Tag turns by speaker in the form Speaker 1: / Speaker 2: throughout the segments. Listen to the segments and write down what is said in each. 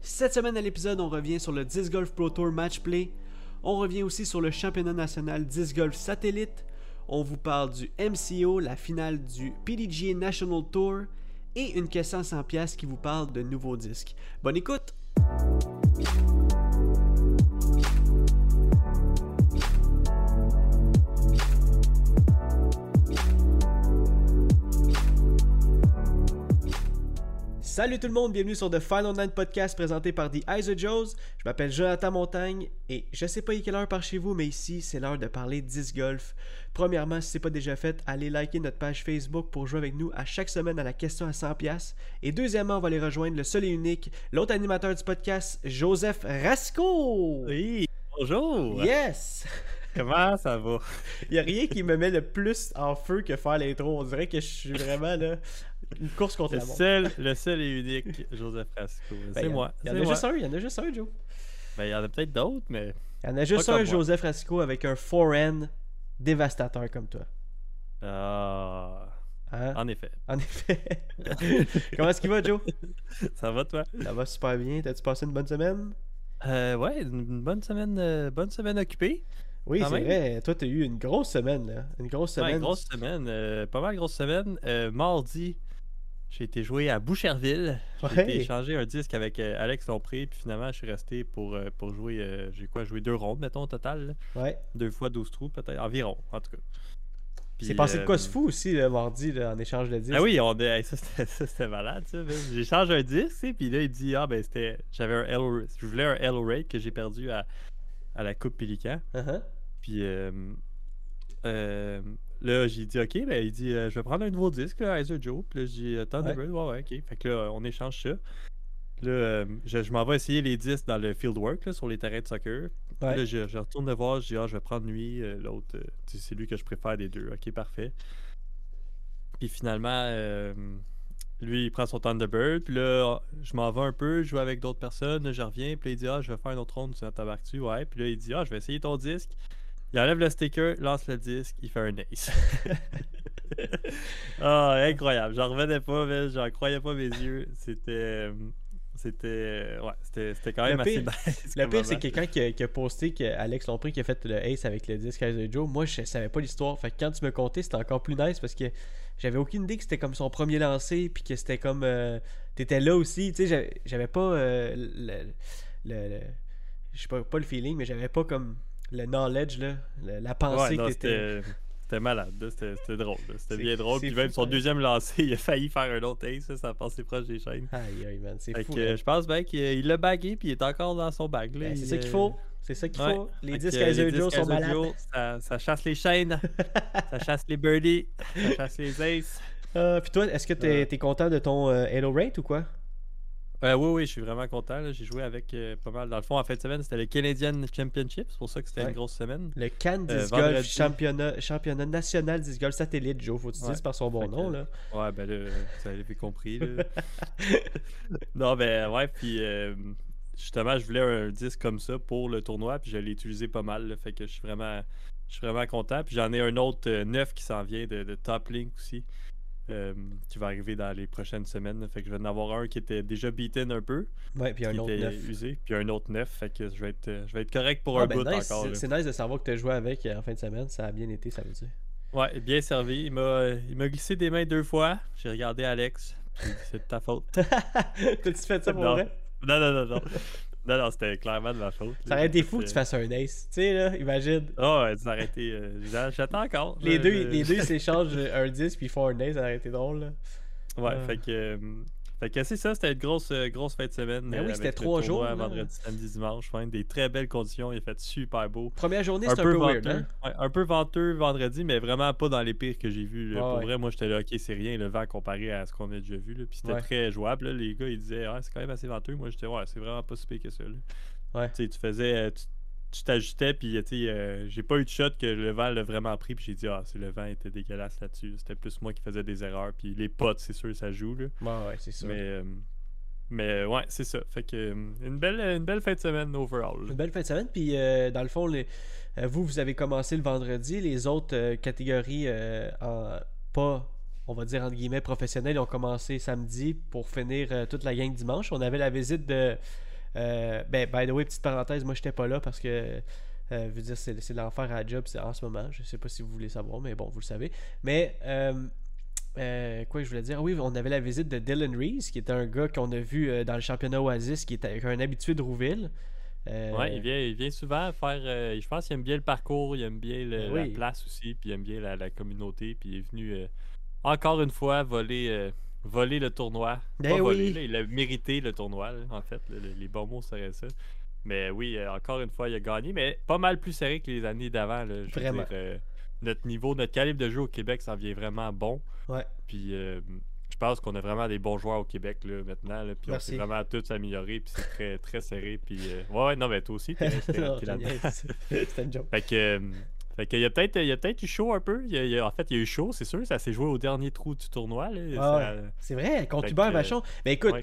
Speaker 1: Cette semaine à l'épisode, on revient sur le Disc Golf Pro Tour Match Play. On revient aussi sur le championnat national Disc Golf Satellite. On vous parle du MCO, la finale du PDGA National Tour et une question à 100 pièces qui vous parle de nouveaux disques. Bonne écoute! Salut tout le monde, bienvenue sur The Final Nine Podcast présenté par The Eyes of Joes. Je m'appelle Jonathan Montagne et je sais pas il est quelle heure par chez vous, mais ici c'est l'heure de parler disc golf. Premièrement, si c'est pas déjà fait, allez liker notre page Facebook pour jouer avec nous à chaque semaine à la question à 100$. Et deuxièmement, on va aller rejoindre le seul et unique, l'autre animateur du podcast, Joseph Rasco.
Speaker 2: Oui, bonjour.
Speaker 1: Yes!
Speaker 2: Comment ça va?
Speaker 1: Il n'y a rien qui me met le plus en feu que faire l'intro. On dirait que je suis vraiment là, une course contre
Speaker 2: Le
Speaker 1: la montre.
Speaker 2: seul, le seul et unique Joseph Rasco.
Speaker 1: Ben,
Speaker 2: c'est moi.
Speaker 1: Il y en a
Speaker 2: moi.
Speaker 1: juste un, il y en a juste un, Joe.
Speaker 2: Ben, il y en a peut-être d'autres, mais.
Speaker 1: Il y en a juste un. Joseph Rasco, avec un forehand dévastateur comme toi.
Speaker 2: Ah.
Speaker 1: Hein?
Speaker 2: En effet.
Speaker 1: En effet. Comment est-ce qu'il va, Joe?
Speaker 2: Ça va, toi?
Speaker 1: Ça va super bien. T'as-tu passé une bonne semaine?
Speaker 2: Euh, ouais, une bonne semaine, euh, bonne semaine occupée.
Speaker 1: Oui, c'est vrai. Toi, t'as eu une grosse semaine, là. Une grosse
Speaker 2: Ouais,
Speaker 1: semaine.
Speaker 2: grosse semaine. euh, pas mal grosse semaine. Euh, mardi, j'ai été joué à Boucherville. J'ai
Speaker 1: Ouais.
Speaker 2: été échanger un disque avec euh, Alex Lompré. Puis finalement, je suis resté pour, pour jouer. j'ai quoi? Joué deux rondes, mettons, au total. là.
Speaker 1: Ouais.
Speaker 2: Deux fois 12 trous, peut-être. Environ, en tout cas.
Speaker 1: C'est passé de quoi ce fou aussi, le mardi, là, en échange de disques.
Speaker 2: Ah oui, on hey, ça c'était malade changé un disque, tu sais, puis là il dit ah ben c'était j'avais un Hello je voulais un Hello Rate que j'ai perdu à, à la Coupe Pélican.
Speaker 1: Uh-huh.
Speaker 2: Puis euh, euh, là j'ai dit ok ben il dit euh, je vais prendre un nouveau disque là, Heiser Joe. Puis là j'ai dit Thunderbird ouais. ouais ok. Fait que là on échange ça. Là euh, je, je m'en vais essayer les disques dans le fieldwork là, sur les terrains de soccer.
Speaker 1: Ouais.
Speaker 2: Là, je, je retourne le voir, je dis, ah, je vais prendre lui, l'autre, c'est lui que je préfère des deux. Ok, parfait. Puis finalement, lui, il prend son Thunderbird, puis là, je m'en vais un peu, je joue avec d'autres personnes, là, je reviens, puis là, il dit, ah, je vais faire une autre ronde, tu t'embarques-tu? Ouais, puis là, il dit, ah, je vais essayer ton disque. Il enlève le sticker, lance le disque, il fait un ace. ah, incroyable, j'en revenais pas, mais j'en croyais pas mes yeux. C'était. euh, C'était. Ouais, c'était quand
Speaker 1: Le
Speaker 2: même assez nice.
Speaker 1: Le pire, c'est quelqu'un qui, a- qui a posté que Alex Lompré qui a fait le Ace avec le disque Kaiser Joe. Moi, je savais pas l'histoire. Fait que quand tu me contais, c'était encore plus nice parce que j'avais aucune idée que c'était comme son premier lancé. Puis que c'était comme. euh, T'étais là aussi. Tu sais, j'avais- j'avais pas euh, le. le- le- je sais pas, pas le feeling, mais j'avais pas comme le knowledge, là, le- la pensée
Speaker 2: Ouais, non,
Speaker 1: que t'étais.
Speaker 2: c'était malade, c'était drôle, c'était bien drôle. Puis même
Speaker 1: fou,
Speaker 2: son
Speaker 1: pareil.
Speaker 2: deuxième lancé, il a failli faire un autre ace, ça, a passé proche des chaînes.
Speaker 1: Aïe, aïe, man, c'est fou.
Speaker 2: que,
Speaker 1: hein.
Speaker 2: je pense bien qu'il il l'a bagué, puis il est encore dans son bag. là,
Speaker 1: Ben, c'est ça qu'il faut. C'est ça qu'il
Speaker 2: ouais.
Speaker 1: faut. Les
Speaker 2: que, euh,
Speaker 1: Kaiser sont malades.
Speaker 2: Ça, ça chasse les chaînes, ça chasse les birdies, ça chasse les aces.
Speaker 1: Euh, puis toi, est-ce que t'es es content de ton euh, Halo Rate ou quoi?
Speaker 2: Euh, oui, oui, je suis vraiment content. J'ai joué avec euh, pas mal. Dans le fond, en fin de semaine, c'était le Canadian Championship, c'est pour ça que c'était
Speaker 1: Ouais.
Speaker 2: une grosse semaine.
Speaker 1: Le Cannes
Speaker 2: Euh,
Speaker 1: Disc Golf championnat, championnat national Disc Golf satellite, Joe. Faut que tu
Speaker 2: Ouais.
Speaker 1: dises par son bon
Speaker 2: Fait
Speaker 1: nom,
Speaker 2: que-
Speaker 1: là.
Speaker 2: Ouais, ben là, vous avez compris. là. non, ben ouais, puis justement, je voulais un disque comme ça pour le tournoi, puis je l'ai utilisé pas mal, là, fait que je suis vraiment, je suis vraiment content. Puis j'en ai un autre neuf qui s'en vient de, de Top Link aussi, euh, qui va arriver dans les prochaines semaines. fait que je vais en avoir un qui était déjà beaten un peu,
Speaker 1: Ouais, puis un
Speaker 2: qui
Speaker 1: autre
Speaker 2: était
Speaker 1: neuf.
Speaker 2: usé, puis un autre neuf, fait que je vais être, je vais être correct pour
Speaker 1: Ah,
Speaker 2: un
Speaker 1: ben
Speaker 2: bout
Speaker 1: nice.
Speaker 2: encore.
Speaker 1: C'est- nice de savoir que tu as joué avec euh, en fin de semaine. Ça a bien été, ça veut dire.
Speaker 2: Ouais, bien servi. Il m'a, glissé des mains deux fois. J'ai regardé Alex. C'est de ta faute.
Speaker 1: T'as-tu fait ça pour
Speaker 2: Non.
Speaker 1: vrai?
Speaker 2: Non, non, non, non. Non, non, c'était clairement de ma faute.
Speaker 1: Ça aurait été fou que tu fasses un ace. Tu sais, là, imagine.
Speaker 2: Oh, ouais, ça aurait été. euh, j'a- J'attends encore.
Speaker 1: Les
Speaker 2: là,
Speaker 1: deux, les deux s'échangent un disque puis ils font un ace, ça aurait été drôle. Là.
Speaker 2: Ouais,
Speaker 1: Ah.
Speaker 2: fait que. Fait que c'est ça, c'était une grosse, euh, grosse fin de semaine.
Speaker 1: Ben oui,
Speaker 2: euh,
Speaker 1: c'était trois jours, là.
Speaker 2: Vendredi, samedi, dimanche. ouais, des très belles conditions. Il a fait super beau.
Speaker 1: Première journée, c'était un
Speaker 2: peu,
Speaker 1: peu weird,
Speaker 2: venteux.
Speaker 1: hein?
Speaker 2: Ouais, un peu venteux vendredi, mais vraiment pas dans les pires que j'ai vus. Pour
Speaker 1: ouais.
Speaker 2: vrai, moi j'étais là, ok, c'est rien le vent comparé à ce qu'on a déjà vu. là. Puis c'était
Speaker 1: Ouais.
Speaker 2: très jouable. là. Les gars, ils disaient, ah, c'est quand même assez venteux. Moi j'étais, ouais, c'est vraiment pas si pire que ça. là.
Speaker 1: Ouais.
Speaker 2: Tu sais, tu faisais. euh, Tu tu t'ajustais, puis tu sais, euh, j'ai pas eu de shot que le vent l'a vraiment pris, puis j'ai dit, ah, c'est le vent était dégueulasse là-dessus. C'était plus moi qui faisais des erreurs, puis les potes, c'est sûr, ça joue. Là.
Speaker 1: Ouais, ouais, c'est sûr.
Speaker 2: Mais, euh, mais euh, ouais, c'est ça. Fait que une belle, une belle fin de semaine overall.
Speaker 1: Une belle fin de semaine. Puis, euh, dans le fond, les- vous, vous avez commencé le vendredi. Les autres catégories, en- pas, on va dire, entre guillemets, professionnelles, ont commencé samedi pour finir toute la gang dimanche. On avait la visite de ben, by the way, petite parenthèse, moi, j'étais pas là parce que. veux dire, c'est l'enfer à la job en ce moment. Je sais pas si vous voulez savoir, mais bon, vous le savez. Mais euh, quoi je voulais dire? Oui, on avait la visite de Dylan Reese, qui était un gars qu'on a vu euh, dans le championnat Oasis, qui était un habitué de Rouville.
Speaker 2: Euh, ouais, il vient, il vient souvent faire. je pense qu'il aime bien le parcours, il aime bien la place aussi, puis il aime bien la, communauté. Puis il est venu encore une fois voler, voler le tournoi.
Speaker 1: Ben voler,
Speaker 2: il a mérité le tournoi, en fait. les bons mots seraient ça. Mais oui, encore une fois, il a gagné, mais pas mal plus serré que les années d'avant.
Speaker 1: Vraiment
Speaker 2: notre niveau, notre calibre de jeu au Québec ça vient vraiment bon.
Speaker 1: Ouais.
Speaker 2: Puis euh, je pense qu'on a vraiment des bons joueurs au Québec là, maintenant. Là, puis on s'est vraiment tous améliorés. Puis c'est très, très serré. Puis euh, ouais, non, mais toi aussi, t'es là-dedans.
Speaker 1: C'était une joke.
Speaker 2: Fait que. Euh, fait qu'il y a peut-être peut eu chaud un peu. Il en fait, il y a eu chaud, c'est sûr. Ça s'est joué au dernier trou du tournoi.
Speaker 1: Ah c'est vrai, contre Hubert Vachon. Mais écoute,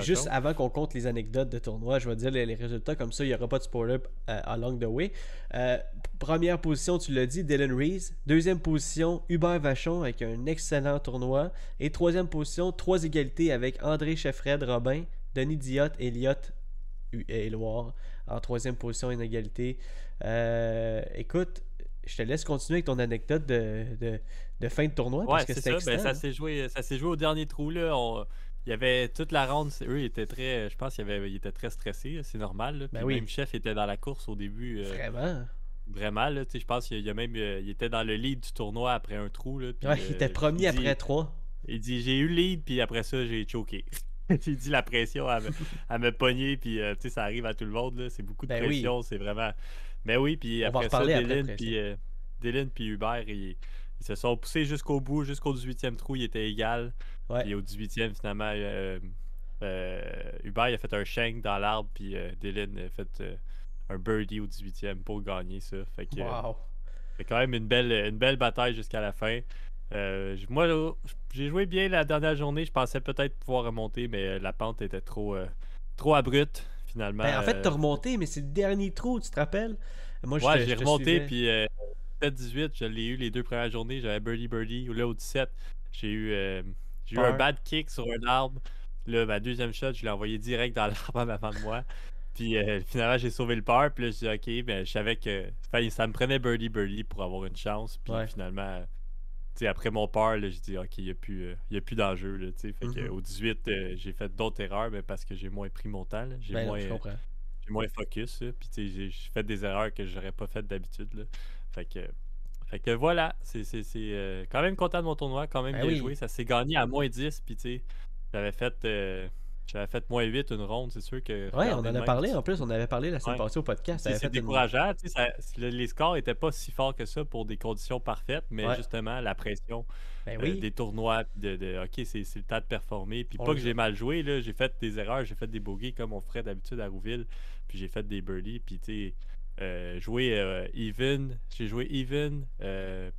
Speaker 1: juste avant qu'on compte les anecdotes de tournoi, je vais dire les, résultats comme ça, il n'y aura pas de spoiler along the way. première position, tu l'as dit, Dylan Reese. Deuxième position, Hubert Vachon avec un excellent tournoi. Et troisième position, trois égalités avec André Cheffred, Robin, Denis Diot, Elliot et Loire en troisième position en égalité. Euh, écoute, je te laisse continuer avec ton anecdote de, de, fin de tournoi.
Speaker 2: Ouais, c'est ça. Ben, ça s'est joué, ça s'est joué au dernier trou. Là. il y avait toute la ronde. Eux, ils étaient très. Je pense qu'ils il très stressés. C'est normal. Ben Puis Même chef était dans la course au début.
Speaker 1: Euh, Vraiment.
Speaker 2: Vraiment, là, je pense qu'il y a même. Euh, il était dans le lead du tournoi après un trou. Là,
Speaker 1: ouais, il était premier après trois.
Speaker 2: Il dit J'ai eu le lead, puis après ça, j'ai choqué. il dit la pression à me, à me pogner, puis euh, ça arrive à tout le monde. C'est beaucoup de ben pression. C'est vraiment. Mais oui, puis après ça, Dylan, puis, euh, Dylan puis Hubert, ils, se sont poussés jusqu'au bout, jusqu'au 18e trou, ils étaient égal. Et au 18e, finalement, euh, euh, Hubert il a fait un shank dans l'arbre, puis Dylan a fait un birdie au 18e pour gagner ça. Fait que,
Speaker 1: wow.
Speaker 2: fait quand même une belle, une belle bataille jusqu'à la fin. Moi, j'ai joué bien la dernière journée. Je pensais peut-être pouvoir remonter, mais la pente était trop, trop abrupte finalement.
Speaker 1: Ben, en fait, t'as euh, remonté, mais c'est le dernier trou, tu te rappelles?
Speaker 2: Moi, je ouais, j'ai remonté, puis euh, 7-18, je l'ai eu les deux premières journées. J'avais birdie birdie. Là, au 17, j'ai eu, euh, j'ai eu un bad kick sur un arbre. Là, ma deuxième shot, je l'ai envoyé direct dans l'arbre avant de moi. Puis euh, finalement, j'ai sauvé le par. Puis là, je dit, OK, ben, je savais que ça me prenait birdie birdie pour avoir une chance. Puis finalement, après mon peur, j'ai dit, OK, il n'y a plus, euh, plus d'enjeu. Fait mm-hmm. au 18, euh, j'ai fait d'autres erreurs, mais parce que j'ai moins pris mon temps. J'ai ben moins, moins focus. Puis j'ai fait des erreurs que j'aurais pas faites d'habitude. Fait que, fait que voilà, c'est euh, quand même content de mon tournoi, quand même ben bien joué. Ça s'est gagné à moins 10. Puis j'avais fait j'avais fait moins 8 une ronde, c'est sûr que.
Speaker 1: Ouais, on en a parlé en plus, on avait parlé la semaine passée au podcast.
Speaker 2: C'est décourageant, les scores n'étaient pas si forts que ça pour des conditions parfaites, mais justement, la pression ben euh, des tournois, de, OK, c'est le temps de performer. Puis pas que j'ai mal joué, j'ai fait des erreurs, j'ai fait des bogeys comme on ferait d'habitude à Rouville, puis j'ai fait des birdies, puis tu sais. Euh, jouer euh, even, j'ai joué even,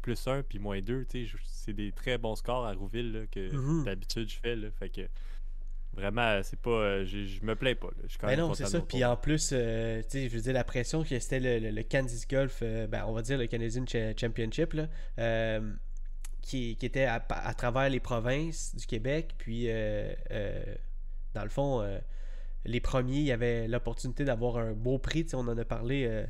Speaker 2: plus 1 puis moins 2, c'est des très bons scores à Rouville que mm-hmm. d'habitude je fais. Là, fait que Vraiment, c'est pas. Euh, je me plains pas. Je suis quand
Speaker 1: ben non, c'est ça. Puis en plus, euh, tu sais, je veux dire, la pression que c'était le, le, Kansas Golf, euh, ben, on va dire le Canadian Championship, là, qui, qui, était à, travers les provinces du Québec. Puis, dans le fond, les premiers, il y avait l'opportunité d'avoir un beau prix. On en a parlé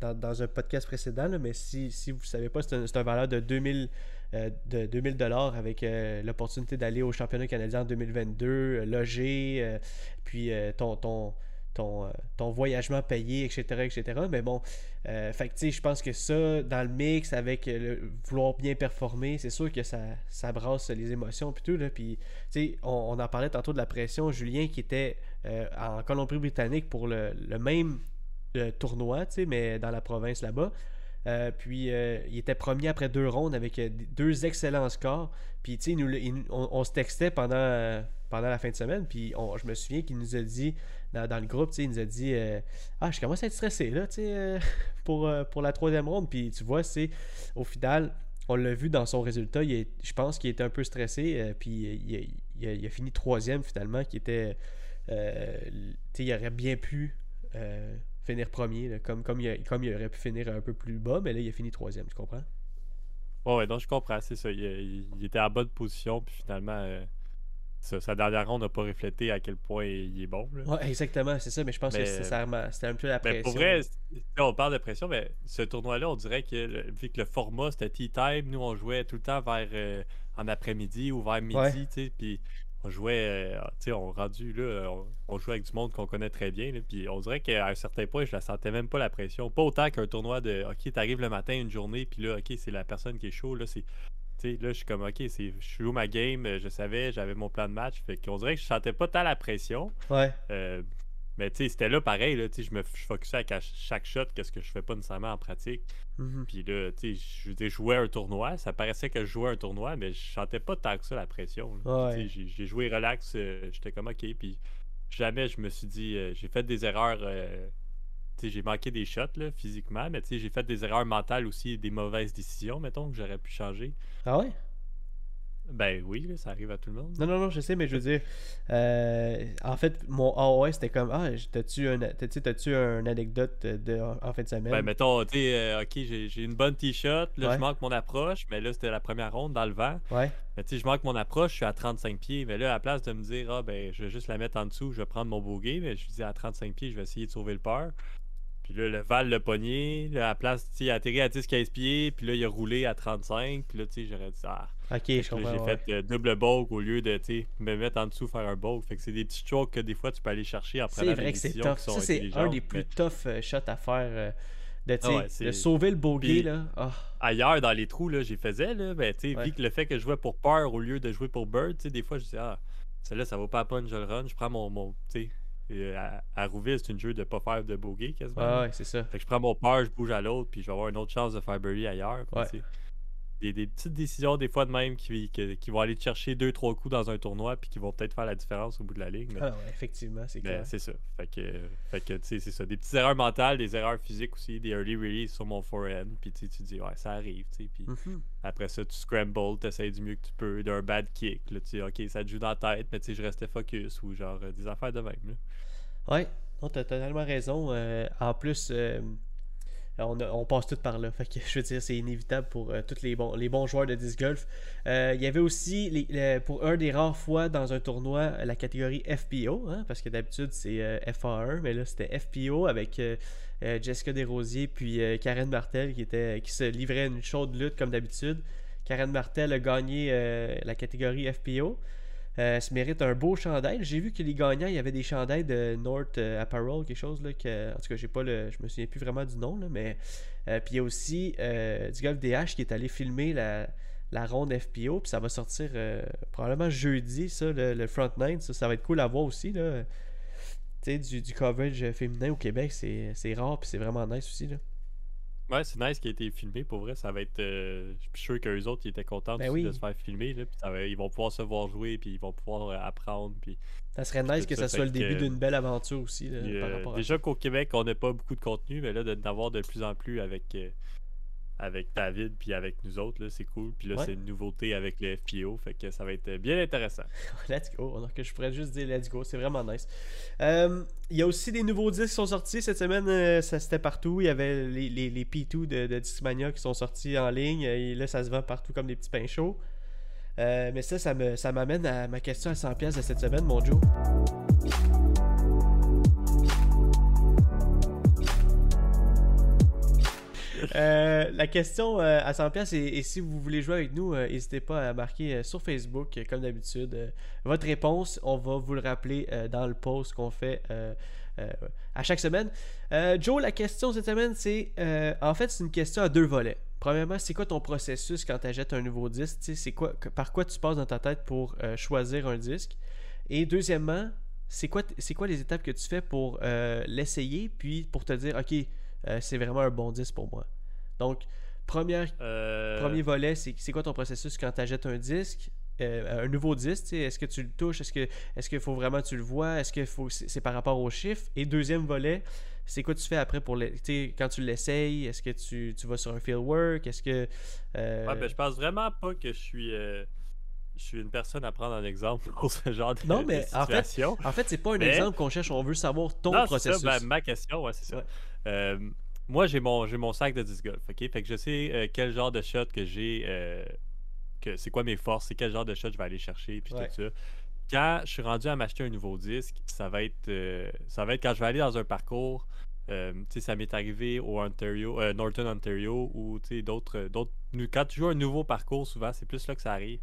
Speaker 1: dans, dans, un podcast précédent, mais si, si vous ne savez pas, c'est un, un, valeur de 2000 euh, de 2000 dollars avec euh, l'opportunité d'aller au championnat canadien en 2022, euh, loger, puis ton, ton, ton, ton, voyagement payé, etc., etc. Mais bon, je pense que ça, dans le mix, avec le vouloir bien performer, c'est sûr que ça, ça brasse les émotions, puis tout, là, puis, on, on, en parlait tantôt de la pression, Julien qui était en Colombie-Britannique pour le, le même tournoi, mais dans la province là-bas. Euh, puis euh, il était premier après deux rondes avec euh, deux excellents scores. Puis tu sais, on, se textait pendant, pendant la fin de semaine. Puis je me souviens qu'il nous a dit dans, le groupe, il nous a dit Ah, je commence à être stressé là, pour, pour la troisième ronde. Puis tu vois, c'est au final, on l'a vu dans son résultat. je pense qu'il était un peu stressé. puis il a, fini troisième finalement, qui était. il aurait bien pu finir premier, comme, comme, il comme il aurait pu finir un peu plus bas, mais là, il a fini troisième, tu comprends?
Speaker 2: Ouais, ouais, donc je comprends, c'est ça. Il, était en bonne position, puis finalement, euh, sa dernière ronde n'a pas reflété à quel point il est bon.
Speaker 1: Ouais, exactement, c'est ça, mais je pense que c'était un peu la pression.
Speaker 2: pour vrai, on parle de pression, mais ce tournoi-là, on dirait que vu que le format c'était tea time, nous on jouait tout le temps vers euh, en après-midi ou vers midi, tu sais, puis on jouait, euh, tu sais, on rendu là, on, jouait avec du monde qu'on connaît très bien, puis on dirait qu'à un certain point, je la sentais même pas la pression. Pas autant qu'un tournoi de, ok, t'arrives le matin une journée, puis là, ok, c'est la personne qui est chaud, là, c'est là, je suis comme, ok, je joue ma game, euh, je savais, j'avais mon plan de match. Fait qu'on dirait que je sentais pas tant la pression.
Speaker 1: Ouais.
Speaker 2: Euh, mais tu sais, c'était là pareil, là, je me je focusais à chaque shot, qu'est-ce que je fais pas nécessairement en pratique. Mm-hmm. Puis là, tu sais, je jouais un tournoi, ça paraissait que je jouais un tournoi, mais je sentais pas tant que ça la pression.
Speaker 1: Ouais.
Speaker 2: J'ai joué relax, euh, j'étais comme ok, puis jamais je me suis dit, j'ai fait des erreurs j'ai manqué des shots là, physiquement, mais j'ai fait des erreurs mentales aussi, des mauvaises décisions, mettons, que j'aurais pu changer.
Speaker 1: Ah ouais?
Speaker 2: Ben oui, ça arrive à tout le monde.
Speaker 1: Non, non, non, je sais, mais je veux dire, euh, en fait, mon AOS, c'était comme, ah, t'as-tu un, t'as-tu un anecdote de, en fin de semaine?
Speaker 2: Ben, mettons, tu sais, euh, ok, j'ai une bonne t-shirt, là, je manque mon approche, mais là, c'était la première ronde dans le vent.
Speaker 1: Ouais.
Speaker 2: Mais tu sais, je manque mon approche, je suis à 35 pieds, mais là, à la place de me dire, ah, ben, je vais juste la mettre en dessous, je vais prendre mon bogey, mais je dis à 35 pieds, je vais essayer de sauver le peur. Puis là, le Val le pogné. Là, à la place, il a atterri à 10-15 pieds. Puis là, il a roulé à 35. Puis là, tu sais, j'aurais dit ça.
Speaker 1: Ah. Ok, je comprends.
Speaker 2: J'ai fait euh, double bulk au lieu de me mettre en dessous faire un bulk. Fait que c'est des petits strokes que des fois tu peux aller chercher après
Speaker 1: la vrai que c'est tough. Ça, c'est un des plus tough euh, shots à faire. Euh, de, ah de, sauver le bogey. Là. Ah.
Speaker 2: Ailleurs, dans les trous, là, j'y faisais. Là, ben, sais Vu que le fait que je jouais pour peur au lieu de jouer pour bird, des fois, je disais, ah, celle-là, ça vaut pas la peine, je le run. Je prends mon. mon euh, à, à, Rouville, c'est une jeu de pas faire de bogey quasiment.
Speaker 1: Ah ouais, c'est ça.
Speaker 2: Fait que je prends mon peur, je bouge à l'autre, puis je vais avoir une autre chance de faire birdie ailleurs. Il des petites décisions des fois de même qui, qui, vont aller te chercher deux trois coups dans un tournoi puis qui vont peut-être faire la différence au bout de la ligne.
Speaker 1: Ah ouais, effectivement, c'est clair.
Speaker 2: C'est ça. Fait que, fait que c'est ça. Des petites erreurs mentales, des erreurs physiques aussi, des early release sur mon forehand. Puis tu dis, ouais, ça arrive. Puis mm-hmm. après ça, tu scrambles, tu essaies du mieux que tu peux, d'un bad kick. Là, tu dis, ok, ça te joue dans la tête, mais tu sais, je restais focus ou genre euh, des affaires de même. Là.
Speaker 1: Ouais, non, t'as totalement raison. Euh, en plus, euh, on, passe tout par là. Je veux dire, c'est inévitable pour euh, tous les bons, joueurs de disc golf. il y avait aussi, pour un des rares fois dans un tournoi, la catégorie FPO, hein, parce que d'habitude c'est FA1, mais là c'était FPO avec Jessica Desrosiers puis Karen Martel qui se livrait une chaude lutte comme d'habitude. Karen Martel a gagné la catégorie FPO. Euh, se mérite un beau chandail. J'ai vu que les gagnants, il y avait des chandails de North euh, Apparel, quelque chose là, que, en tout cas, j'ai pas le, je me souviens plus vraiment du nom, là, mais euh, puis il y a aussi du golf DH qui est allé filmer la, la ronde FPO, puis ça va sortir probablement jeudi, ça, le, front nine, ça, ça va être cool à voir aussi là. Du, du coverage féminin au Québec, c'est rare, puis c'est vraiment nice aussi là.
Speaker 2: Ouais, c'est nice qui a été filmé. Pour vrai, ça va être. Euh, je suis sûr qu'eux autres, ils étaient contents
Speaker 1: ben
Speaker 2: de se faire filmer. Là, puis ils vont pouvoir se voir jouer, puis ils vont pouvoir euh, apprendre. Puis,
Speaker 1: ça serait nice que ça, soit le début d'une belle aventure aussi. Là,
Speaker 2: déjà qu'au Québec, on n'a pas beaucoup de contenu, mais là, d'avoir de, plus en plus avec. Avec David puis avec nous autres, là, c'est cool. Puis là, c'est une nouveauté avec le FPO, fait que ça va être bien intéressant.
Speaker 1: let's go. Alors que je pourrais juste dire let's go, c'est vraiment nice. Euh, il y a aussi des nouveaux disques qui sont sortis cette semaine, euh, ça c'était partout. Il y avait les, les, les P2 de, de Discmania qui sont sortis en ligne, et là ça se vend partout comme des petits pains chauds. Euh, mais ça, ça m'amène ça à ma question à 100$ de cette semaine, mon Joe. Euh, la question euh, à 100$ et, si vous voulez jouer avec nous, euh, n'hésitez pas à marquer sur Facebook, comme d'habitude, votre réponse. On va vous le rappeler dans le post qu'on fait à chaque semaine. Joe, la question cette semaine, c'est en fait, c'est une question à deux volets. Premièrement, c'est quoi ton processus quand tu achètes un nouveau disque? C'est quoi, Par quoi tu passes dans ta tête pour choisir un disque? Et deuxièmement, c'est quoi, quoi les étapes que tu fais pour l'essayer, puis pour te dire, OK, c'est vraiment un bon disque pour moi. Donc, première,
Speaker 2: euh.
Speaker 1: premier volet, c'est quoi ton processus quand tu achètes un disque? Euh, un nouveau disque, est-ce que tu le touches, est-ce que est-ce qu'il faut vraiment que tu le vois, est-ce que faut c'est par rapport aux chiffres? Et deuxième volet, c'est quoi tu fais après pour le quand tu l'essayes, est-ce que tu, tu, vas sur un field work, est-ce que
Speaker 2: euh... ouais, ben, je pense vraiment pas que je suis euh, je suis une personne à prendre un exemple pour ce genre de,
Speaker 1: non, mais En fait, en fait c'est pas un exemple qu'on cherche, on veut savoir ton processus.
Speaker 2: Ça, ben, ma question, ouais, c'est ça. Euh, moi, j'ai mon, mon sac de disc golf, ok? Fait que je sais euh, quel genre de shot que j'ai, euh, que c'est quoi mes forces, c'est quel genre de shot je vais aller chercher, puis tout ça. quand je suis rendu à m'acheter un nouveau disque, ça va être, ça va être quand je vais aller dans un parcours. euh, tu sais, ça m'est arrivé au Ontario, euh, Northern Ontario ou tu sais, d'autres, d'autres. Quand tu joues un nouveau parcours, souvent, c'est plus là que ça arrive.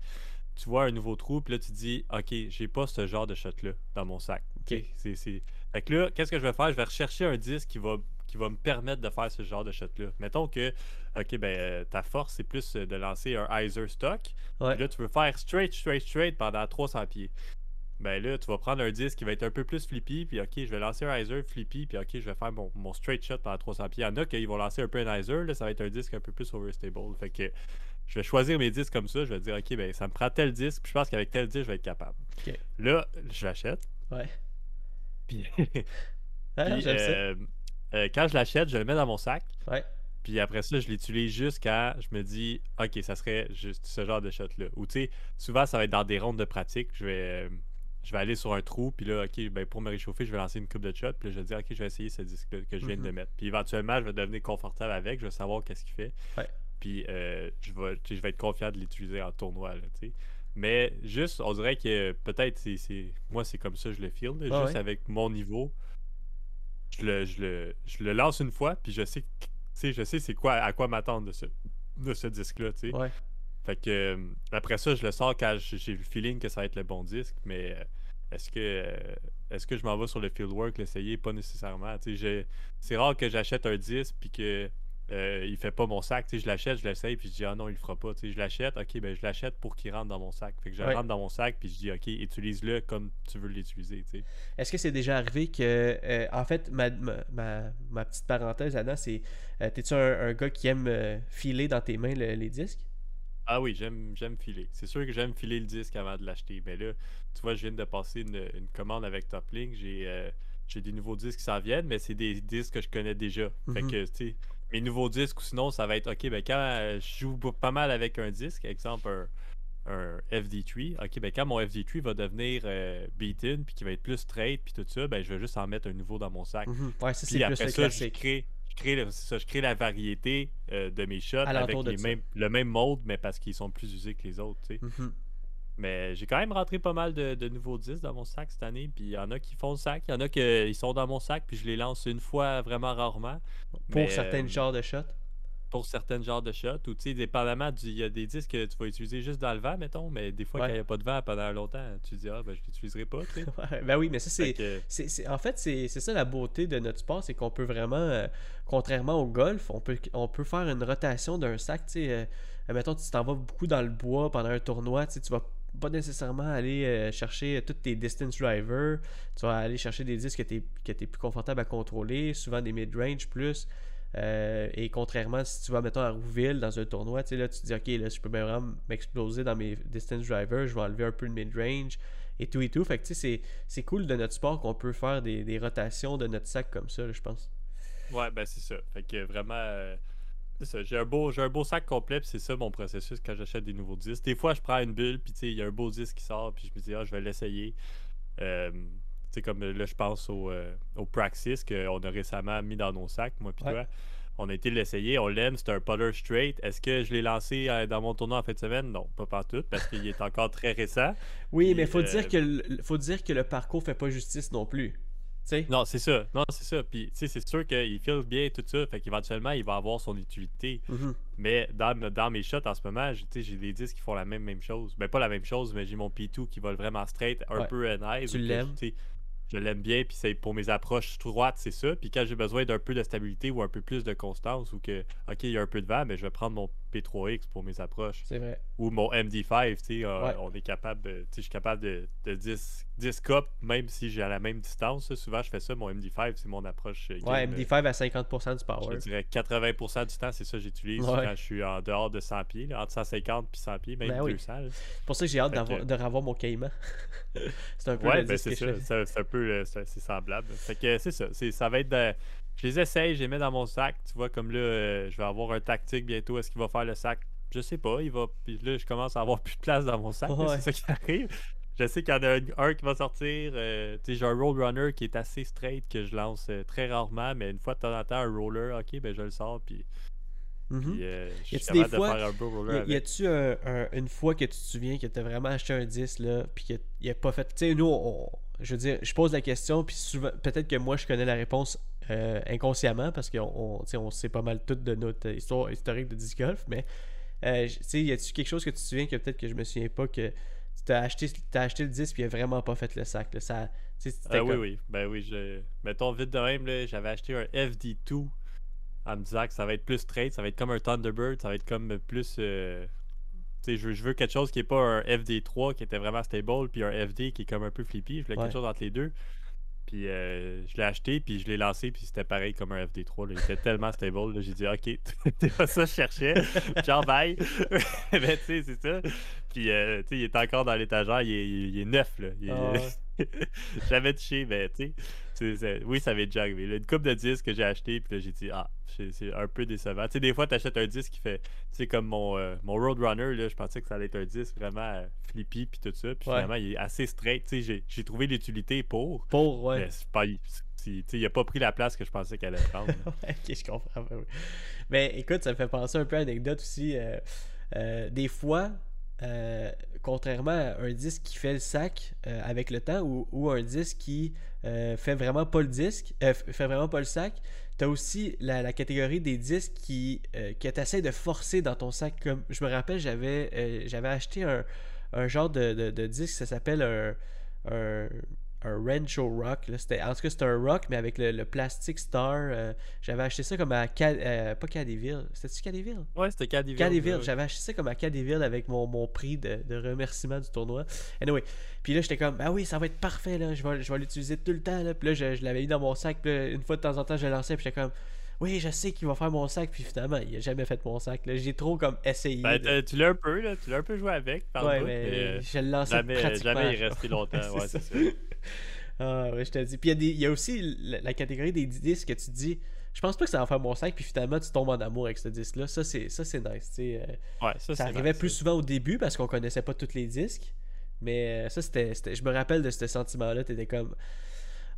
Speaker 2: Tu vois un nouveau trou, puis là, tu te dis, OK, j'ai pas ce genre de shot-là dans mon sac.
Speaker 1: Ok.
Speaker 2: C'est, c'est... Fait que là, qu'est-ce que je vais faire? Je vais rechercher un disque qui va, qui va me permettre de faire ce genre de shot-là. Mettons que, OK, ben, euh, ta force, c'est plus euh, de lancer un Heiser stock.
Speaker 1: Ouais.
Speaker 2: Puis là, tu veux faire straight, straight, straight pendant 300 pieds. Ben là, tu vas prendre un disque qui va être un peu plus flippy, puis OK, je vais lancer un Heiser flippy, puis OK, je vais faire mon, mon straight shot pendant 300 pieds. Il y en a qui vont lancer un peu un Heiser, là, ça va être un disque un peu plus overstable. Fait que je vais choisir mes disques comme ça, je vais dire OK, ben ça me prend tel disque, puis je pense qu'avec tel disque, je vais être capable. Là, je l'achète,
Speaker 1: Ouais.
Speaker 2: puis,
Speaker 1: Ah,
Speaker 2: puis, euh, euh, quand je l'achète, je le mets dans mon sac,
Speaker 1: Ouais.
Speaker 2: puis après ça, je l'utilise juste quand je me dis, OK, ça serait juste ce genre de shot-là. Ou tu sais, souvent, ça va être dans des rondes de pratique. Je vais, euh, je vais aller sur un trou, puis là, OK, ben, pour me réchauffer, je vais lancer une coupe de shot, puis là, je vais dire, OK, je vais essayer ce disque-là que je viens
Speaker 1: Mhm.
Speaker 2: de mettre. Puis éventuellement, je vais devenir confortable avec, je vais savoir qu'est-ce qu'il fait.
Speaker 1: Ouais.
Speaker 2: Puis euh, je, vais, je être confiant de l'utiliser en tournoi, là, tu sais. Mais juste, on dirait que peut-être, c'est, moi, c'est comme ça que je le feel, là,
Speaker 1: Ah
Speaker 2: juste
Speaker 1: ouais?
Speaker 2: avec mon niveau. Je le, je, le, je le lance une fois, puis je sais, je sais c'est quoi, à quoi m'attendre de ce, de ce disque-là, tu sais.
Speaker 1: Ouais.
Speaker 2: Fait que euh, après ça, je le sors quand j'ai le feeling que ça va être le bon disque, mais euh, est-ce que euh, est-ce que je m'en vais sur le fieldwork l'essayer? Pas nécessairement. C'est rare que j'achète un disque puis que euh, il fait pas mon sac. Tu sais, je l'achète, je l'essaye puis je dis ah non il le fera pas. Tu sais, je l'achète, ok ben je l'achète pour qu'il rentre dans mon sac. Fait que je
Speaker 1: Ouais.
Speaker 2: rentre dans mon sac puis je dis ok utilise-le comme tu veux l'utiliser. Tu sais.
Speaker 1: Est-ce que c'est déjà arrivé que. euh, en fait, ma, ma, petite parenthèse là-dedans, c'est. euh, T'es-tu un, un gars qui aime euh, filer dans tes mains le- les disques?
Speaker 2: Ah oui, j'aime j'aime filer. C'est sûr que j'aime filer le disque avant de l'acheter. Mais là, tu vois, je viens de passer une, une commande avec Toplink. J'ai j'ai des nouveaux disques qui s'en viennent, mais c'est des disques que je connais déjà. Fait
Speaker 1: Mhm.
Speaker 2: que, tu sais, mes nouveaux disques, ou sinon, ça va être, OK, ben quand euh, je joue pas mal avec un disque, exemple un, un FD3, OK, ben quand mon FD3 va devenir euh, beaten, puis qu'il va être plus straight, puis tout ça, ben je vais juste en mettre un nouveau dans mon sac.
Speaker 1: Mhm. Ouais, ça, c'est plus le
Speaker 2: ça, je crée, je crée, le- ça, je crée la variété euh, de mes shots avec les mêmes, le même mode, mais parce qu'ils sont plus usés que les autres. tu sais.
Speaker 1: Mhm.
Speaker 2: Mais j'ai quand même rentré pas mal de, de nouveaux disques dans mon sac cette année. Puis il y en a qui font le sac, il y en a qui ils sont dans mon sac, puis je les lance une fois vraiment rarement.
Speaker 1: Pour
Speaker 2: Mais,
Speaker 1: certains
Speaker 2: euh,
Speaker 1: genres de shots?
Speaker 2: Pour certains genres de shots, ou tu sais, dépendamment du. Il y a des disques que tu vas utiliser juste dans le vent, mettons, mais des fois,
Speaker 1: Ouais.
Speaker 2: quand il n'y a pas de vent pendant longtemps, tu dis, ah, ben je l'utiliserai pas,
Speaker 1: ben oui, mais ça, c'est.
Speaker 2: Que-
Speaker 1: en fait, c'est, ça la beauté de notre sport, c'est qu'on peut vraiment, euh, contrairement au golf, on peut, on peut faire une rotation d'un sac. Tu sais, euh, mettons, tu t'en vas beaucoup dans le bois pendant un tournoi, tu vas pas nécessairement aller euh, chercher tous tes distance drivers, tu vas aller chercher des disques que tu es, plus confortable à contrôler, souvent des mid-range plus. Euh, et contrairement, si tu vas, mettons, à Rouville dans un tournoi, là, tu te dis, OK, là, je peux bien vraiment m'exploser dans mes distance drivers, je vais enlever un peu de mid-range et tout et tout. Fait que, tu sais, c'est, cool de notre sport qu'on peut faire des, des rotations de notre sac comme ça, je pense.
Speaker 2: Ouais, ben c'est ça. Fait que vraiment, euh, c'est ça. J'ai un, beau, j'ai un beau sac complet, puis c'est ça mon processus quand j'achète des nouveaux disques. Des fois, je prends une bulle, puis il y a un beau disque qui sort, puis je me dis, ah, je vais l'essayer. Euh, comme là, je pense au, euh, au Praxis qu'on a récemment mis dans nos sacs, moi puis
Speaker 1: Ouais.
Speaker 2: toi. On a été l'essayer, on l'aime, c'est un putter straight. Est-ce que je l'ai lancé euh, dans mon tournoi en fin de semaine? Non, pas partout, parce qu'il est encore très récent.
Speaker 1: Oui,
Speaker 2: Puis,
Speaker 1: mais faut dire que le, faut dire que le parcours fait pas justice non plus.
Speaker 2: Non, c'est ça. Non, c'est ça. Puis, tu sais, c'est sûr qu'il file bien tout ça. Fait qu'éventuellement, il va avoir son utilité.
Speaker 1: Mhm.
Speaker 2: Mais dans, dans mes shots en ce moment, j'ai tu sais, j'ai des disques qui font la même, même chose. Ben, pas la même chose, mais j'ai mon P2 qui vole vraiment straight, un
Speaker 1: Ouais.
Speaker 2: peu nice.
Speaker 1: Tu l'aimes?
Speaker 2: je- l'aime bien, puis c'est pour mes approches droites, c'est ça. Puis quand j'ai besoin d'un peu de stabilité ou un peu plus de constance, ou que, ok, il y a un peu de vent, mais je vais prendre mon P3X pour mes approches.
Speaker 1: C'est vrai.
Speaker 2: Ou mon MD5, tu sais, euh,
Speaker 1: Ouais.
Speaker 2: on est capable, de- tu sais, je suis capable de, de 10, 10 cups, même si j'ai à la même distance. Souvent, je fais ça, mon MD5, c'est mon approche euh,
Speaker 1: Ouais,
Speaker 2: game, euh,
Speaker 1: MD5 à 50% du
Speaker 2: je
Speaker 1: power.
Speaker 2: te dirais 80% du temps, c'est ça que j'utilise
Speaker 1: Ouais.
Speaker 2: quand je suis en dehors de 100 pieds, là, entre 150 puis 100 pieds, même
Speaker 1: Ben oui.
Speaker 2: 200. là.
Speaker 1: C'est pour ça que j'ai hâte
Speaker 2: que-
Speaker 1: de revoir mon caïman. c'est un peu
Speaker 2: Ouais, ben c'est
Speaker 1: je
Speaker 2: un peu c'est semblable. Fait que c'est ça, ça va être de- Je les essaye, je les mets dans mon sac. Tu vois, comme là, euh, je vais avoir un tactique bientôt. Est-ce qu'il va faire le sac? Je sais pas. Il va. Puis là, je commence à avoir plus de place dans mon sac.
Speaker 1: Ouais.
Speaker 2: C'est ça qui arrive. Je sais qu'il y en a un, qui va sortir. euh, tu sais, j'ai un Roadrunner qui est assez straight que je lance euh, très rarement, mais une fois de temps en temps, un roller, ok, ben je le sors. Puis Puis, euh, je suis
Speaker 1: Y a-tu
Speaker 2: capable
Speaker 1: des
Speaker 2: de
Speaker 1: fois-
Speaker 2: faire un beau roller
Speaker 1: Y, a-tu un- un- une fois que tu te souviens que tu as vraiment acheté un disque, là, puis qu'il n'y a pas fait. Tu sais, nous, on- je veux dire, je pose la question, puis souvent, peut-être que moi, je connais la réponse euh, inconsciemment, parce qu'on on, sait pas mal tout de notre histoire historique de disc golf, mais, euh, tu sais, y a-tu quelque chose que tu te souviens que peut-être que je me souviens pas que tu t'as acheté, t'as acheté le disque, puis il a vraiment pas fait le sac, là, ça.
Speaker 2: Ah oui,
Speaker 1: comme-
Speaker 2: oui. Ben oui, je... mettons vite de même, j'avais acheté un FD2 en me disant que ça va être plus straight, ça va être comme un Thunderbird, ça va être comme plus. euh, je veux, je veux quelque chose qui est pas un FD3 qui était vraiment stable, puis un FD qui est comme un peu flippy. Je voulais
Speaker 1: Ouais.
Speaker 2: quelque chose entre les deux. Puis euh, je l'ai acheté, puis je l'ai lancé, puis c'était pareil comme un FD3. là. Il était tellement stable. là. J'ai dit, OK, c'est pas ça je cherchais. Genre, bye. Mais tu sais, c'est ça. Puis euh, tu sais, il est encore dans l'étagère, il est, il est- il est neuf. Là. Il
Speaker 1: ouais.
Speaker 2: J'avais touché, mais tu sais, oui, ça m'est déjà arrivé. là. Une coupe de disques que j'ai acheté, puis là, j'ai dit, ah, c'est un peu décevant. Tu sais, des fois, tu achètes un disque qui fait, tu sais, comme mon, euh, mon Roadrunner, là, je pensais que ça allait être un disque vraiment euh, flippy, puis tout ça. Puis
Speaker 1: Ouais.
Speaker 2: finalement, il est assez straight. Tu sais, j'ai- j'ai trouvé l'utilité pour,
Speaker 1: Pour, ouais.
Speaker 2: mais c'est pas, c'est- tu sais, il a pas pris la place que je pensais qu'elle allait prendre.
Speaker 1: ok, je comprends. ben oui. Mais écoute, ça me fait penser un peu à une anecdote aussi. euh, euh, des fois, euh, contrairement à un disque qui fait le sac euh, avec le temps ou, un disque qui euh, fait vraiment pas le disque, fait vraiment pas le sac, t'as aussi la, catégorie des disques qui, que t'essaies de forcer dans ton sac. Comme je me rappelle, j'avais acheté un, genre de, disque, ça s'appelle un, un Rancho Rock. Là. C'était, en tout cas, c'était un rock, mais avec le, le plastic star. euh, j'avais acheté ça comme à. Ca- euh, pas Cadéville. C'était-tu Cadéville?
Speaker 2: Ouais, c'était.
Speaker 1: Cadéville.
Speaker 2: ouais.
Speaker 1: J'avais acheté ça comme à Cadéville avec mon, mon prix de, de remerciement du tournoi. Anyway. Puis là, j'étais comme, ah oui, ça va être parfait. Là. Je vais, je vais l'utiliser tout le temps. Là. Puis là, je, je l'avais mis dans mon sac. Puis là, une fois de temps en temps, je le lançais. Puis j'étais comme, oui, je sais qu'il va faire mon sac. Puis finalement, il a jamais fait mon sac. là. J'ai trop comme essayé.
Speaker 2: Ben,
Speaker 1: de-
Speaker 2: tu l'as un peu, là. Tu l'as un peu joué avec. par
Speaker 1: Ouais, mais,
Speaker 2: euh,
Speaker 1: je le lançais
Speaker 2: jamais,
Speaker 1: pratiquement.
Speaker 2: jamais il est resté longtemps.
Speaker 1: Ouais, c'est ça. Ah ouais, je te dis. Puis il y, a y aussi la, la catégorie des disques que tu dis, je pense pas que ça va faire mon sac, puis finalement tu tombes en amour avec ce disque-là. Ça, c'est ça, c'est nice. tu sais, euh,
Speaker 2: Ouais, ça,
Speaker 1: ça arrivait
Speaker 2: nice,
Speaker 1: plus souvent au début parce qu'on connaissait pas tous les disques. Mais euh, ça, c'était. c'était- Je me rappelle de ce sentiment-là. T'étais comme.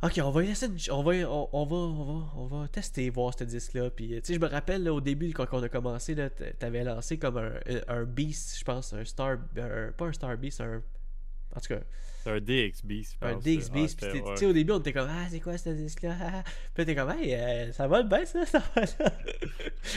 Speaker 1: Ok, on va y laisser une ch- on va, on, on va, on va, on va tester, voir ce disque-là. Puis, euh, tu sais, je me rappelle là, au début, quand on a commencé, là, t'avais lancé comme un, un Beast, je pense, un Star. un- pas un Star Beast, un. En tout cas,
Speaker 2: C'est un DXB, je
Speaker 1: un
Speaker 2: pense.
Speaker 1: DX
Speaker 2: Ouais,
Speaker 1: Beast.
Speaker 2: c'était-
Speaker 1: Puis,
Speaker 2: ouais.
Speaker 1: tu sais, au début, on était comme, ah, c'est quoi ce disque-là? Ah, ah. Puis, t'es comme, hey, euh, ça va le bien, ça, ça va là.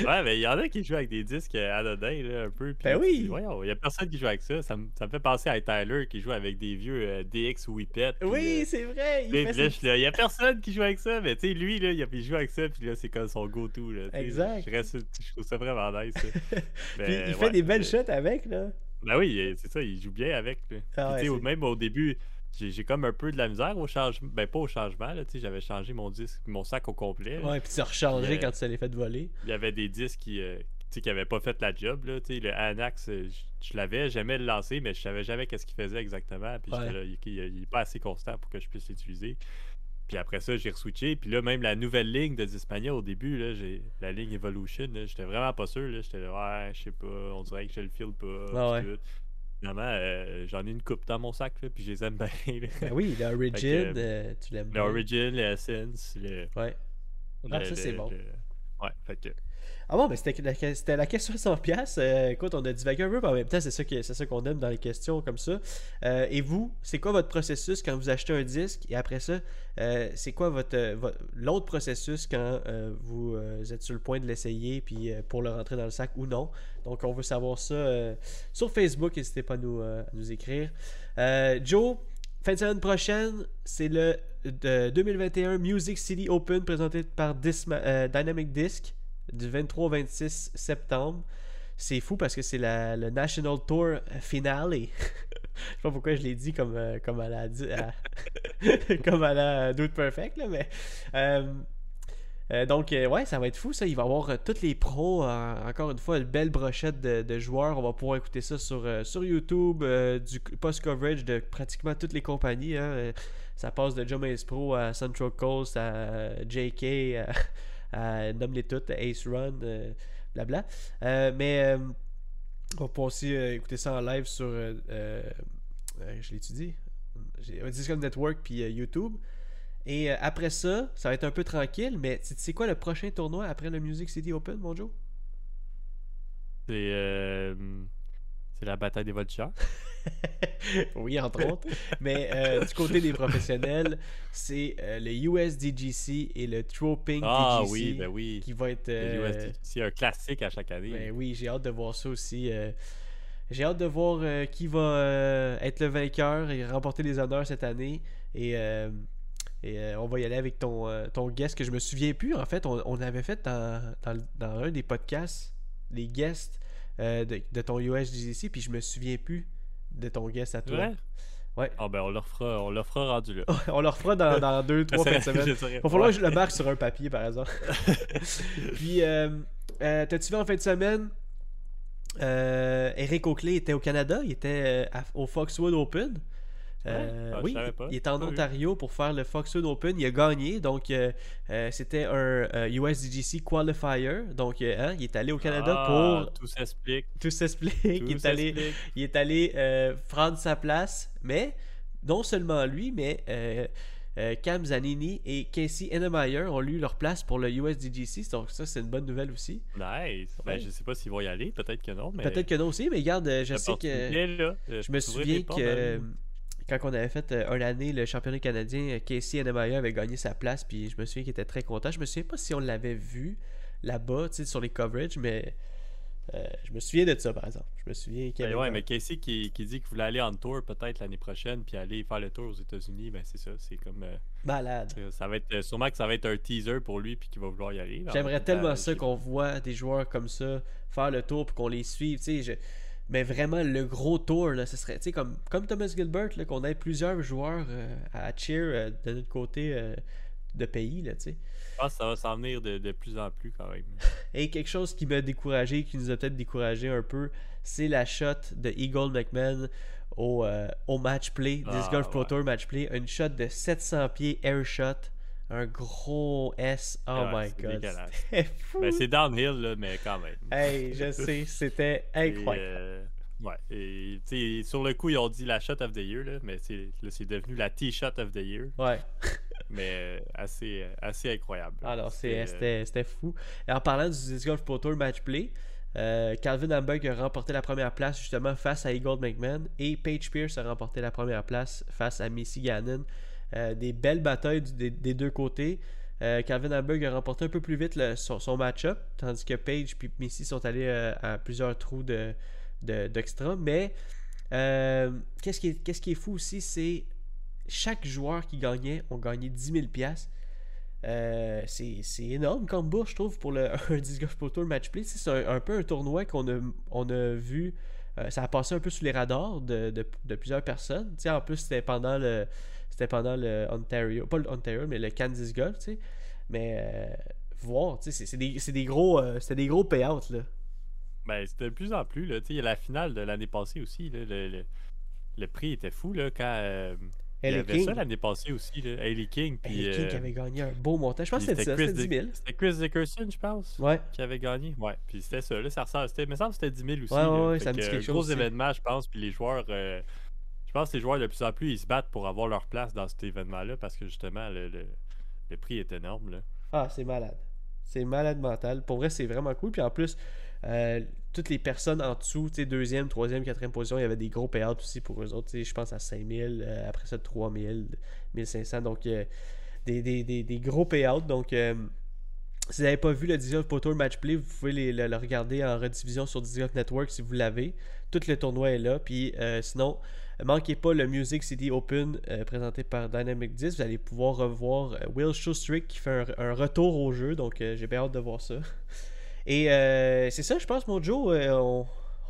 Speaker 2: Ouais, mais il y en a qui jouent avec des disques euh, anodins, là, un peu. puis
Speaker 1: Ben oui.
Speaker 2: il y a personne qui joue avec ça. Ça me, ça me fait penser à Tyler qui joue avec des vieux euh, DX Whippet. puis,
Speaker 1: Oui,
Speaker 2: euh,
Speaker 1: c'est vrai. Il
Speaker 2: puis
Speaker 1: fait
Speaker 2: là, je
Speaker 1: ses
Speaker 2: suis là, il y a personne qui joue avec ça, mais tu sais, lui, là, il, joue avec ça, puis là, c'est comme son go-to. là.
Speaker 1: Exact.
Speaker 2: Je, reste, je trouve ça vraiment nice. ça.
Speaker 1: Puis
Speaker 2: Mais,
Speaker 1: il fait
Speaker 2: ouais,
Speaker 1: des belles shots avec, là.
Speaker 2: Ben oui, c'est ça, il joue bien avec.
Speaker 1: Ah ouais,
Speaker 2: même au début, j'ai comme un peu de la misère au changement. Ben pas au changement, là, tu sais, j'avais changé mon disque, mon sac au complet. là.
Speaker 1: Ouais, puis tu as rechangé
Speaker 2: Yeah.
Speaker 1: quand tu t'es fait voler.
Speaker 2: Il y avait des disques qui, euh, qui avaient pas fait la job. Là, tu sais, le Anax, euh, je je l'avais, j'aimais le lancer, mais je savais jamais qu'est-ce qu'il faisait exactement. Puis j'étais
Speaker 1: Ouais.
Speaker 2: là, il, il- il est pas assez constant pour que je puisse l'utiliser. Puis après ça, j'ai re-switché. Puis là, même la nouvelle ligne de Discmania au début, là, j'ai la ligne Evolution, j'étais vraiment pas sûr. là. J'étais là, ouais, je sais pas, on dirait que je le file pas.
Speaker 1: Ah
Speaker 2: tout. Finalement, euh, j'en ai une coupe dans mon sac, là, puis je les aime bien.
Speaker 1: Ben oui, le Origin,
Speaker 2: que,
Speaker 1: euh, tu l'aimes
Speaker 2: Le
Speaker 1: bien.
Speaker 2: Origin, le Essence, le.
Speaker 1: Ouais. Ah,
Speaker 2: le-
Speaker 1: ça, c'est
Speaker 2: le-
Speaker 1: bon.
Speaker 2: le- Ouais, fait que.
Speaker 1: Ah bon, mais c'était la, c'était la question à 100 pièces. écoute, on a divagué un peu, mais en même temps, c'est ça, qui- c'est ça qu'on aime dans les questions comme ça. Euh, et vous, c'est quoi votre processus quand vous achetez un disque? Et après ça, euh, c'est quoi votre, euh, vo- l'autre processus quand euh, vous euh, êtes sur le point de l'essayer puis euh, pour le rentrer dans le sac ou non? Donc, on veut savoir ça euh, sur Facebook. N'hésitez pas à nous, euh, écrire. Euh, Joe, fin de semaine prochaine, c'est le de 2021 Music City Open présenté par euh, Dynamic Disc du 23 au 26 septembre. C'est fou parce que c'est le National Tour finale. je sais pas pourquoi je l'ai dit comme, euh, comme à la comme à la Dude Perfect là, mais euh, euh, donc ouais ça va être fou ça il va y avoir euh, tous les pros encore une fois une belle brochette de, joueurs on va pouvoir écouter ça sur, sur YouTube du post coverage de pratiquement toutes les compagnies hein. Ça passe de Joe Pro à Central Coast à JK nomme-les toutes Ace Run euh, blabla. Euh, mais euh, on pouvoir aussi écouter ça en live sur je l'étudie Discord Network puis YouTube. Et après ça, ça va être un peu tranquille, mais sais quoi le prochain tournoi après le Music City Open, mon Joe?
Speaker 2: C'est c'est la bataille des voltigeurs.
Speaker 1: oui, entre autres. Mais euh, du côté des professionnels, c'est euh, le USDGC et le Troping
Speaker 2: Ah
Speaker 1: DGC
Speaker 2: oui, ben oui.
Speaker 1: qui va être. Euh,
Speaker 2: C'est un classique à chaque année.
Speaker 1: ben oui, j'ai hâte de voir ça aussi. j'ai hâte de voir qui va être le vainqueur et remporter les honneurs cette année. Et, et euh, on va y aller avec ton, euh, ton guest que je me souviens plus. En fait, on, on avait fait dans, dans, dans un des podcasts les guests euh, de, de ton USDGC, puis je me souviens plus de ton guest à toi.
Speaker 2: vrai?
Speaker 1: Ouais.
Speaker 2: Ah ben on le refera, on le refera rendu là.
Speaker 1: on le refera dans, dans deux, trois fins de semaine.
Speaker 2: Il
Speaker 1: va falloir que je le marque sur un papier, par exemple. Puis, euh, euh, t'as-tu vu en fin de semaine, euh, Eric Oakley était au Canada, il était à- au Foxwood Open. Euh,
Speaker 2: Ah,
Speaker 1: oui, il était en. Ontario pour faire le Foxwood Open. Il a gagné, donc euh, euh, c'était un euh, USDGC qualifier. Donc, euh, hein, il est allé au Canada
Speaker 2: Ah,
Speaker 1: pour
Speaker 2: Tout s'explique.
Speaker 1: tout s'explique. Il est allé, il est allé euh, prendre sa place, mais non seulement lui, mais euh, euh, Cam Zanini et Casey Ennemeyer ont eu leur place pour le USDGC, donc ça c'est une bonne nouvelle aussi.
Speaker 2: Nice.
Speaker 1: Ouais.
Speaker 2: Ben, je sais pas s'ils vont y aller, peut-être que non, mais.
Speaker 1: Peut-être que non aussi, mais regarde, je sais que
Speaker 2: est là.
Speaker 1: Je me souviens que
Speaker 2: ben,
Speaker 1: euh, quand on avait fait euh, une année le championnat canadien, euh, Casey Ennemeyer avait gagné sa place, puis je me souviens qu'il était très content. Je me souviens pas si on l'avait vu là-bas, tu sais, sur les coverages, mais euh, je me souviens de ça par exemple. Je me souviens qu'il
Speaker 2: Ben
Speaker 1: avait
Speaker 2: ouais, mais Casey qui, qui dit qu'il voulait aller en tour peut-être l'année prochaine, puis aller faire le tour aux États-Unis, ben c'est ça. C'est comme. euh,
Speaker 1: malade.
Speaker 2: ça va être. Sûrement que ça va être un teaser pour lui, puis qu'il va vouloir y aller. mais en
Speaker 1: J'aimerais tellement
Speaker 2: euh,
Speaker 1: ça qu'on voit des joueurs comme ça faire le tour puis qu'on les suive, tu sais, je- mais vraiment le gros tour là, ce serait comme comme Thomas Gilbert qu'on ait plusieurs joueurs euh, à cheer euh, de notre côté euh, de pays là.
Speaker 2: Je pense que ça va s'en venir de, de plus en plus quand même.
Speaker 1: Et quelque chose qui m'a découragé, qui nous a peut-être découragé un peu, c'est la shot de Eagle McMahon au, au match play, Disc
Speaker 2: Ah,
Speaker 1: Golf Pro
Speaker 2: ouais.
Speaker 1: Tour match play, une shot de 700 pieds air shot, un gros S, oh
Speaker 2: Ah,
Speaker 1: my
Speaker 2: c'est
Speaker 1: god, c'était fou.
Speaker 2: Ben, c'est downhill, là, mais quand même.
Speaker 1: Hey, je sais, c'était incroyable.
Speaker 2: Et, euh, ouais. Et, sur le coup, ils ont dit la shot of the year, là, mais c'est, là, c'est devenu la T-shot of the year.
Speaker 1: Ouais.
Speaker 2: Mais euh, assez, euh, assez incroyable.
Speaker 1: Alors,
Speaker 2: euh,
Speaker 1: c'était fou. Et en parlant du Disc Golf Pro Tour Match Play, euh, Calvin Hamburg a remporté la première place justement face à Eagle McMahon et Paige Pierce a remporté la première place face à Missy Gannon. Euh, des belles batailles des, des deux côtés. Euh, Calvin Hamburg a remporté un peu plus vite son, son match-up, tandis que Paige et Missy sont allés euh, à plusieurs trous de, de- d'extra. Mais qu'est-ce, qui est, qui est fou aussi, c'est chaque joueur qui gagnait ont gagné 10 000 piastres. Euh, c'est énorme comme bourse, je trouve, pour le, un Disc Golf Pro Tour Match Play. C'est un, peu un tournoi qu'on a, on a vu. ça a passé un peu sous les radars de, de- de plusieurs personnes. En plus, c'était pendant le c'était pendant le Ontario, pas le Ontario, mais le Kansas Golf, tu sais. Mais euh, voir, tu sais, c'est- des, des gros, euh, c'était des gros payouts, là.
Speaker 2: Ben, c'est de plus en plus. Là. Tu sais, Il y a la finale de l'année passée aussi. Là, le, le- le prix était fou là, quand. euh, il y avait
Speaker 1: King.
Speaker 2: ça l'année passée aussi. Là. Hailey King. Puis,
Speaker 1: Hailey King
Speaker 2: euh,
Speaker 1: qui avait gagné un beau montant. Je pense que c'était ça, c'était 10 000.
Speaker 2: Dick- C'était Chris Dickerson, je pense.
Speaker 1: Ouais.
Speaker 2: Qui avait gagné. Ouais. Puis c'était ça. Là, ça ressemble. C'était, il me semble que c'était 10 000 aussi.
Speaker 1: Ouais, ouais, ouais, ça me dit quelque
Speaker 2: un gros
Speaker 1: chose aussi.
Speaker 2: événement, je pense. Puis les joueurs. Je pense que les joueurs de plus en plus, ils se battent pour avoir leur place dans cet événement-là parce que justement, le, prix est énorme.
Speaker 1: Ah, c'est malade. C'est malade mental. Pour vrai, c'est vraiment cool. Puis en plus, euh, toutes les personnes en dessous, deuxième, troisième, quatrième position, il y avait des gros payouts aussi pour eux autres. Je pense à 5000, euh, après ça 3000, 1500. Donc, euh, des, des, des, gros payouts. Donc, euh, si vous n'avez pas vu le Disc Golf Pro Tour Match Play, vous pouvez les- le, regarder en rediffusion sur Disc Golf Network si vous l'avez. Tout le tournoi est là. Puis euh, sinon, manquez pas le Music City Open euh, présenté par Dynamic 10. Vous allez pouvoir revoir euh, Will Schustrick qui fait un, retour au jeu. Donc euh, j'ai bien hâte de voir ça. Et c'est ça, je pense, mon Joe.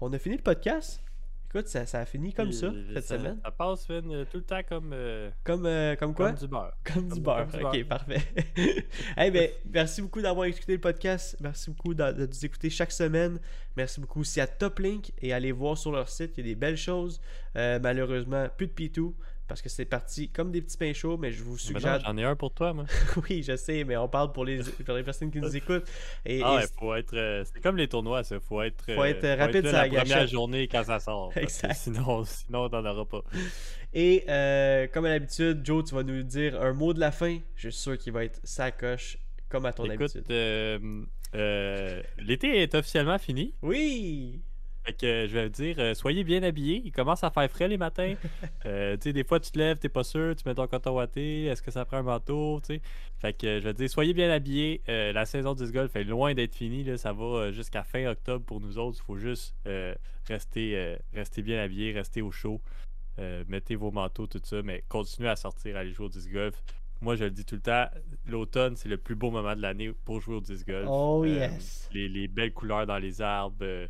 Speaker 1: on a fini le podcast. Écoute, ça, ça a fini comme ça
Speaker 2: Puis,
Speaker 1: cette
Speaker 2: ça,
Speaker 1: semaine.
Speaker 2: Ça passe, Finn, euh, tout le temps comme, euh,
Speaker 1: Comme, euh, comme quoi?
Speaker 2: comme du beurre.
Speaker 1: Comme du beurre.
Speaker 2: comme du
Speaker 1: ok,
Speaker 2: beurre.
Speaker 1: parfait. hey, ben, merci beaucoup d'avoir écouté le podcast. Merci beaucoup de, de nous écouter chaque semaine. Merci beaucoup aussi à Toplink et allez voir sur leur site. Il y a des belles choses. Euh, malheureusement, plus de P2 parce que c'est parti comme des petits pains chauds, mais je vous
Speaker 2: Mais non,
Speaker 1: suggère.
Speaker 2: J'en ai un pour toi, moi.
Speaker 1: oui, je sais, mais on parle pour les, pour les personnes qui nous écoutent. Et,
Speaker 2: Ah
Speaker 1: et
Speaker 2: ouais, faut être. euh, c'est comme les tournois, ça. Faut être.
Speaker 1: Faut être, euh, rapide
Speaker 2: là
Speaker 1: sur la
Speaker 2: la première journée quand ça sort.
Speaker 1: Exact.
Speaker 2: Sinon, sinon t'en auras pas.
Speaker 1: Et euh, comme à l'habitude, Joe, tu vas nous dire un mot de la fin. Je suis sûr qu'il va être sacoche comme à ton
Speaker 2: Écoute,
Speaker 1: habitude.
Speaker 2: l'été est officiellement fini.
Speaker 1: Oui!
Speaker 2: Fait que je vais vous dire, euh, soyez bien habillés. Il commence à faire frais les matins. Euh, tu sais, des fois, tu te lèves, t'es pas sûr, tu mets ton coton watté, est-ce que ça prend un manteau, tu sais. Fait que je vais dire, soyez bien habillés. Euh, la saison du golf est loin d'être finie, là. Ça va euh, jusqu'à fin octobre pour nous autres. Il faut juste euh, rester, euh, rester bien habillés, rester au chaud. Euh, mettez vos manteaux, tout ça, mais continuez à sortir, à aller jouer au disc golf. Moi, je le dis tout le temps, l'automne, c'est le plus beau moment de l'année pour jouer au disc golf.
Speaker 1: Oh
Speaker 2: Euh,
Speaker 1: yes!
Speaker 2: les, les belles couleurs dans les arbres. euh,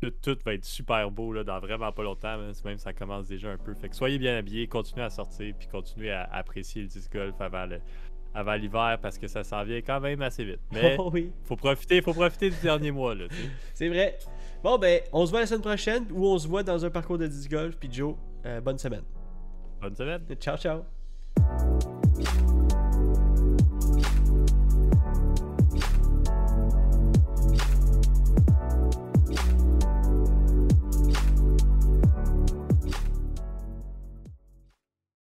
Speaker 2: tout, tout va être super beau là, dans vraiment pas longtemps. Même, même ça commence déjà un peu. Fait que soyez bien habillés, continuez à sortir, puis continuez à, apprécier le disc golf avant le avant l'hiver parce que ça s'en vient quand même assez vite. Mais
Speaker 1: Oh oui,
Speaker 2: faut profiter, faut profiter du dernier mois là.
Speaker 1: c'est vrai. Bon, ben, on se voit la semaine prochaine où on se voit dans un parcours de disc golf. Puis Joe, euh, bonne semaine.
Speaker 2: Bonne semaine.
Speaker 1: Ciao, ciao!